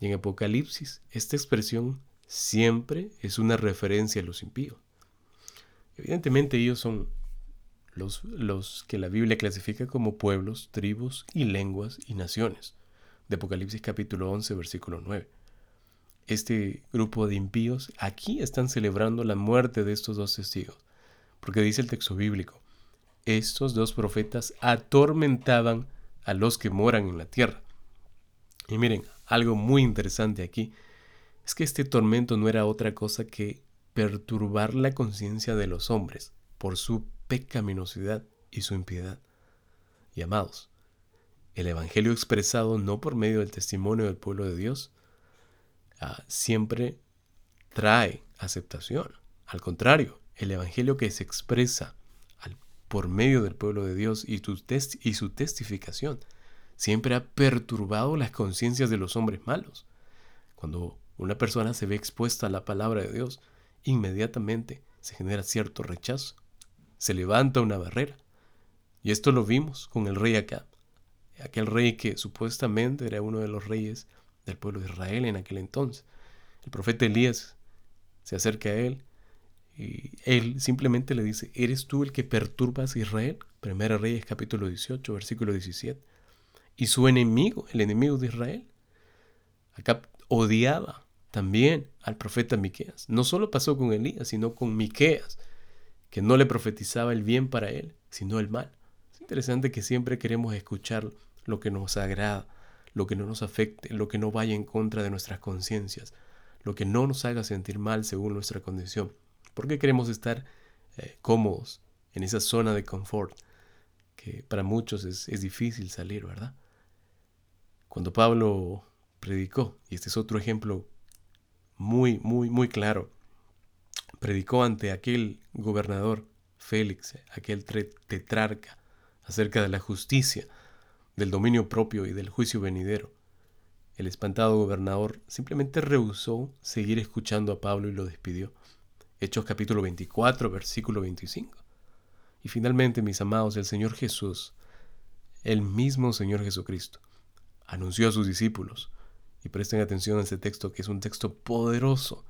Y en Apocalipsis, esta expresión siempre es una referencia a los impíos. Evidentemente ellos son los, los, que la Biblia clasifica como pueblos, tribus y lenguas y naciones, de Apocalipsis capítulo 11, versículo 9. Este grupo de impíos aquí están celebrando la muerte de estos dos testigos, porque dice el texto bíblico, estos dos profetas atormentaban a los que moran en la tierra. Y miren, algo muy interesante aquí es que este tormento no era otra cosa que perturbar la conciencia de los hombres por su pecaminosidad y su impiedad. Y amados, el Evangelio expresado no por medio del testimonio del pueblo de Dios ah, siempre trae aceptación. Al contrario, el Evangelio que se expresa por medio del pueblo de Dios y, y su testificación siempre ha perturbado las conciencias de los hombres malos. Cuando una persona se ve expuesta a la palabra de Dios, inmediatamente se genera cierto rechazo. Se levanta una barrera. Y esto lo vimos con el rey Acab, aquel rey que supuestamente era uno de los reyes del pueblo de Israel en aquel entonces. El profeta Elías se acerca a él y él simplemente le dice, ¿eres tú el que perturbas a Israel? Primera Reyes capítulo 18, versículo 17. Y su enemigo, el enemigo de Israel, Acab odiaba también al profeta Miqueas. No solo pasó con Elías, sino con Miqueas, que no le profetizaba el bien para él, sino el mal. Es interesante que siempre queremos escuchar lo que nos agrada, lo que no nos afecte, lo que no vaya en contra de nuestras conciencias, lo que no nos haga sentir mal según nuestra condición. Porque queremos estar eh, cómodos en esa zona de confort que para muchos es, es difícil salir, ¿verdad? Cuando Pablo predicó, y este es otro ejemplo muy, muy, muy claro. Predicó ante aquel gobernador Félix, aquel tetrarca, acerca de la justicia. Del dominio propio y del juicio venidero. El espantado gobernador simplemente rehusó seguir escuchando a Pablo y lo despidió. Hechos capítulo 24, versículo 25. Y finalmente, mis amados, el Señor Jesús, el mismo Señor Jesucristo, anunció a sus discípulos, y presten atención a este texto que es un texto poderoso,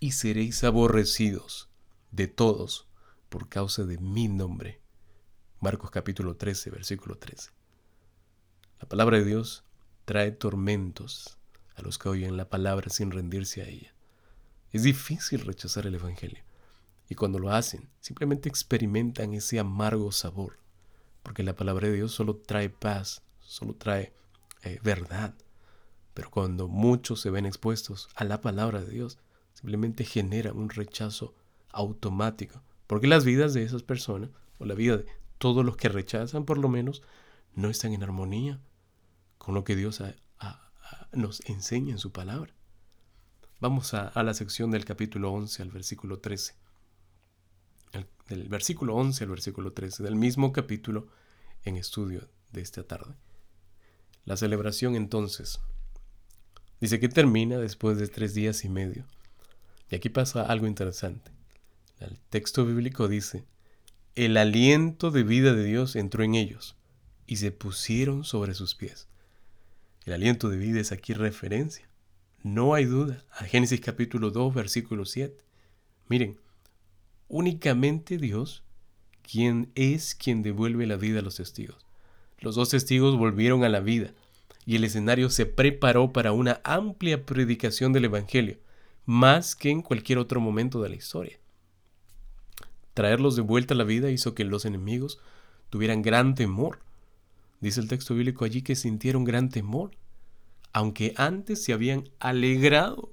y seréis aborrecidos de todos por causa de mi nombre. Marcos capítulo 13, versículo 13. La palabra de Dios trae tormentos a los que oyen la palabra sin rendirse a ella. Es difícil rechazar el Evangelio. Y cuando lo hacen, simplemente experimentan ese amargo sabor. Porque la palabra de Dios solo trae paz, solo trae eh, verdad. Pero cuando muchos se ven expuestos a la palabra de Dios, simplemente genera un rechazo automático. Porque las vidas de esas personas, o la vida de todos los que rechazan por lo menos, no están en armonía con lo que Dios nos enseña en su palabra. Vamos a, la sección del capítulo 11 al versículo 13. del versículo 11 al versículo 13 del mismo capítulo en estudio de esta tarde. La celebración entonces dice que termina después de tres días y medio. Y aquí pasa algo interesante. El texto bíblico dice, el aliento de vida de Dios entró en ellos y se pusieron sobre sus pies. El aliento de vida es aquí referencia. No hay duda. A Génesis capítulo 2, versículo 7. Miren, únicamente Dios, quien es quien devuelve la vida a los testigos. Los dos testigos volvieron a la vida y el escenario se preparó para una amplia predicación del Evangelio, más que en cualquier otro momento de la historia. Traerlos de vuelta a la vida hizo que los enemigos tuvieran gran temor. Dice el texto bíblico allí que sintieron gran temor, aunque antes se habían alegrado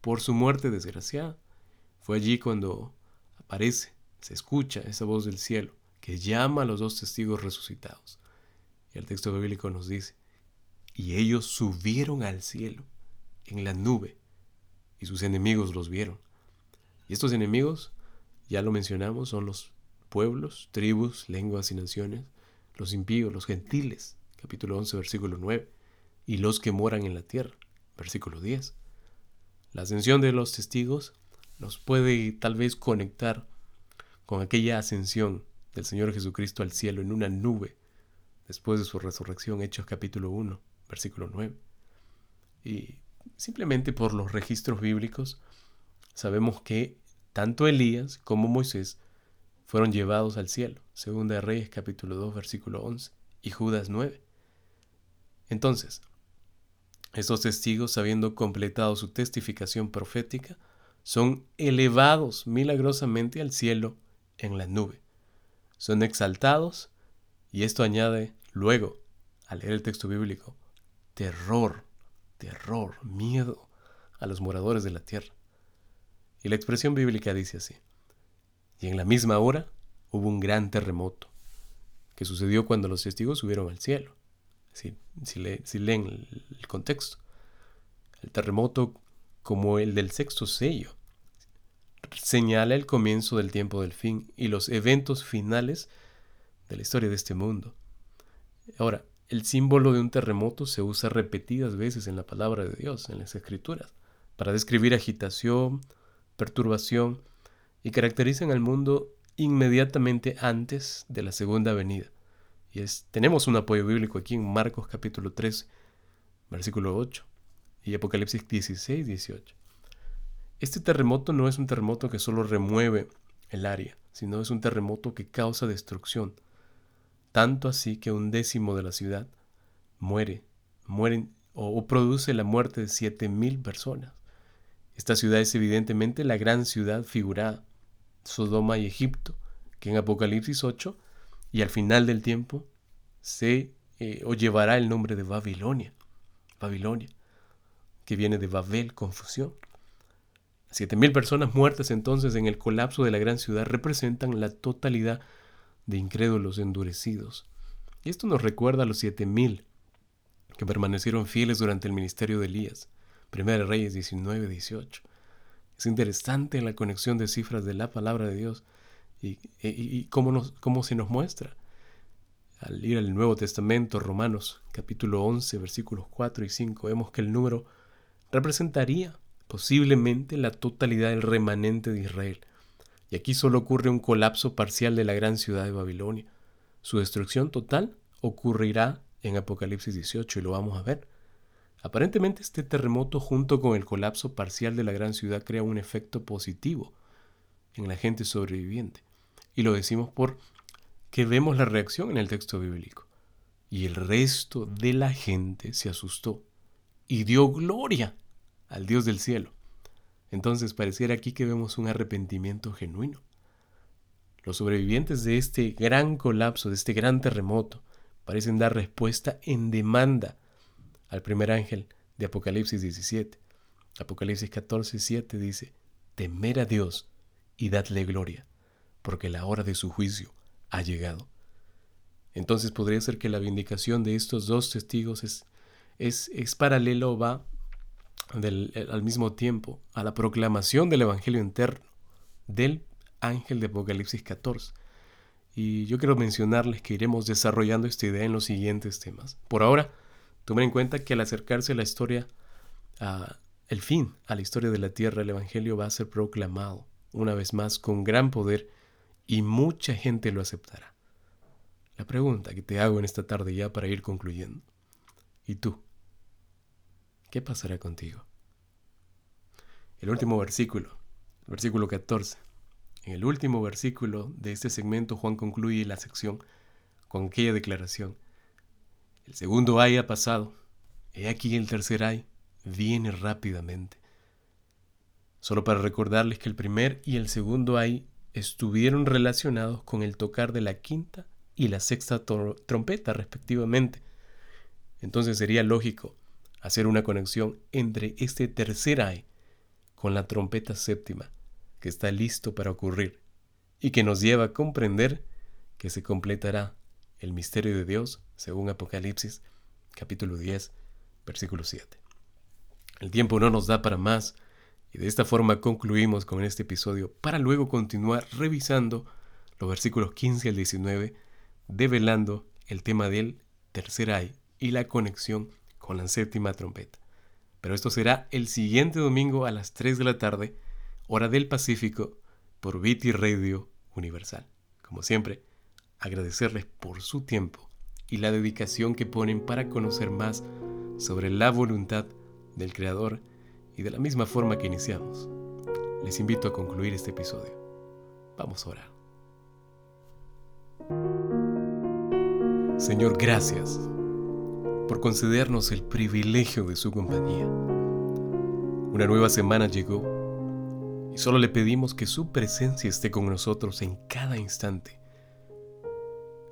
por su muerte desgraciada. Fue allí cuando aparece, se escucha esa voz del cielo que llama a los dos testigos resucitados. Y el texto bíblico nos dice, y ellos subieron al cielo en la nube, y sus enemigos los vieron. Y estos enemigos ya lo mencionamos, son los pueblos, tribus, lenguas y naciones, los impíos, los gentiles, capítulo 11, versículo 9, y los que moran en la tierra, versículo 10. La ascensión de los testigos nos puede tal vez conectar con aquella ascensión del Señor Jesucristo al cielo en una nube después de su resurrección, Hechos capítulo 1, versículo 9. Y simplemente por los registros bíblicos sabemos que tanto Elías como Moisés fueron llevados al cielo, segunda de Reyes capítulo 2 versículo 11 y Judas 9. Entonces, estos testigos, habiendo completado su testificación profética, son elevados milagrosamente al cielo en la nube. Son exaltados y esto añade luego, al leer el texto bíblico, terror, terror, miedo a los moradores de la tierra. Y la expresión bíblica dice así. Y en la misma hora hubo un gran terremoto, que sucedió cuando los testigos subieron al cielo. Si, leen el, el contexto. El terremoto, como el del sexto sello, señala el comienzo del tiempo del fin y los eventos finales de la historia de este mundo. Ahora, el símbolo de un terremoto se usa repetidas veces en la palabra de Dios, en las escrituras, para describir agitación, perturbación y caracterizan al mundo inmediatamente antes de la segunda venida. Y es, tenemos un apoyo bíblico aquí en Marcos capítulo 3, versículo 8 y Apocalipsis 16, 18. Este terremoto no es un terremoto que solo remueve el área, sino es un terremoto que causa destrucción. Tanto así que un décimo de la ciudad muere, mueren o, o produce la muerte de siete mil personas. Esta ciudad es evidentemente la gran ciudad figurada, Sodoma y Egipto, que en Apocalipsis 8 y al final del tiempo se eh, o llevará el nombre de Babilonia, Babilonia, que viene de Babel, confusión. Siete mil personas muertas entonces en el colapso de la gran ciudad representan la totalidad de incrédulos endurecidos. Y esto nos recuerda a los siete mil que permanecieron fieles durante el ministerio de Elías. Primera Reyes 19, 18. Es interesante la conexión de cifras de la palabra de Dios y, cómo, nos, cómo se nos muestra. Al ir al Nuevo Testamento, Romanos capítulo 11, versículos 4 y 5, vemos que el número representaría posiblemente la totalidad del remanente de Israel. Y aquí solo ocurre un colapso parcial de la gran ciudad de Babilonia. Su destrucción total ocurrirá en Apocalipsis 18 y lo vamos a ver. Aparentemente este terremoto junto con el colapso parcial de la gran ciudad crea un efecto positivo en la gente sobreviviente. Y lo decimos por que vemos la reacción en el texto bíblico. Y el resto de la gente se asustó y dio gloria al Dios del cielo. Entonces pareciera aquí que vemos un arrepentimiento genuino. Los sobrevivientes de este gran colapso, de este gran terremoto, parecen dar respuesta en demanda al primer ángel de Apocalipsis 17. Apocalipsis 14, 7 dice, temer a Dios y dadle gloria, porque la hora de su juicio ha llegado. Entonces podría ser que la vindicación de estos dos testigos es, es, es paralelo, va del, al mismo tiempo a la proclamación del Evangelio interno del ángel de Apocalipsis 14. Y yo quiero mencionarles que iremos desarrollando esta idea en los siguientes temas. Por ahora, tomen en cuenta que al acercarse a la historia, a el fin, a la historia de la tierra, el Evangelio va a ser proclamado una vez más con gran poder y mucha gente lo aceptará. La pregunta que te hago en esta tarde ya para ir concluyendo. ¿Y tú? ¿Qué pasará contigo? El último versículo, versículo 14. En el último versículo de este segmento, Juan concluye la sección con aquella declaración. El segundo ay ha pasado. He aquí el tercer ay viene rápidamente. Solo para recordarles que el primer y el segundo ay estuvieron relacionados con el tocar de la quinta y la sexta trompeta respectivamente. Entonces sería lógico hacer una conexión entre este tercer ay con la trompeta séptima que está listo para ocurrir y que nos lleva a comprender que se completará el misterio de Dios según Apocalipsis capítulo 10 versículo 7. El tiempo no nos da para más y de esta forma concluimos con este episodio para luego continuar revisando los versículos 15 al 19, develando el tema del tercer ay y la conexión con la séptima trompeta. Pero esto será el siguiente domingo a las 3 de la tarde, hora del Pacífico, por Viti Radio Universal. Como siempre, agradecerles por su tiempo y la dedicación que ponen para conocer más sobre la voluntad del Creador y de la misma forma que iniciamos, les invito a concluir este episodio. Vamos a orar. Señor, gracias por concedernos el privilegio de su compañía. Una nueva semana llegó y solo le pedimos que su presencia esté con nosotros en cada instante.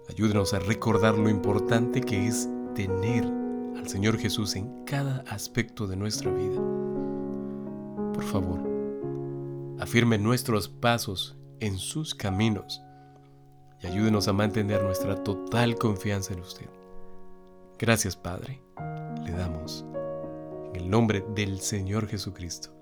Ayúdenos a recordar lo importante que es tener al Señor Jesús en cada aspecto de nuestra vida por favor, afirme nuestros pasos en sus caminos y ayúdenos a mantener nuestra total confianza en usted. Gracias, Padre. Le damos en el nombre del Señor Jesucristo.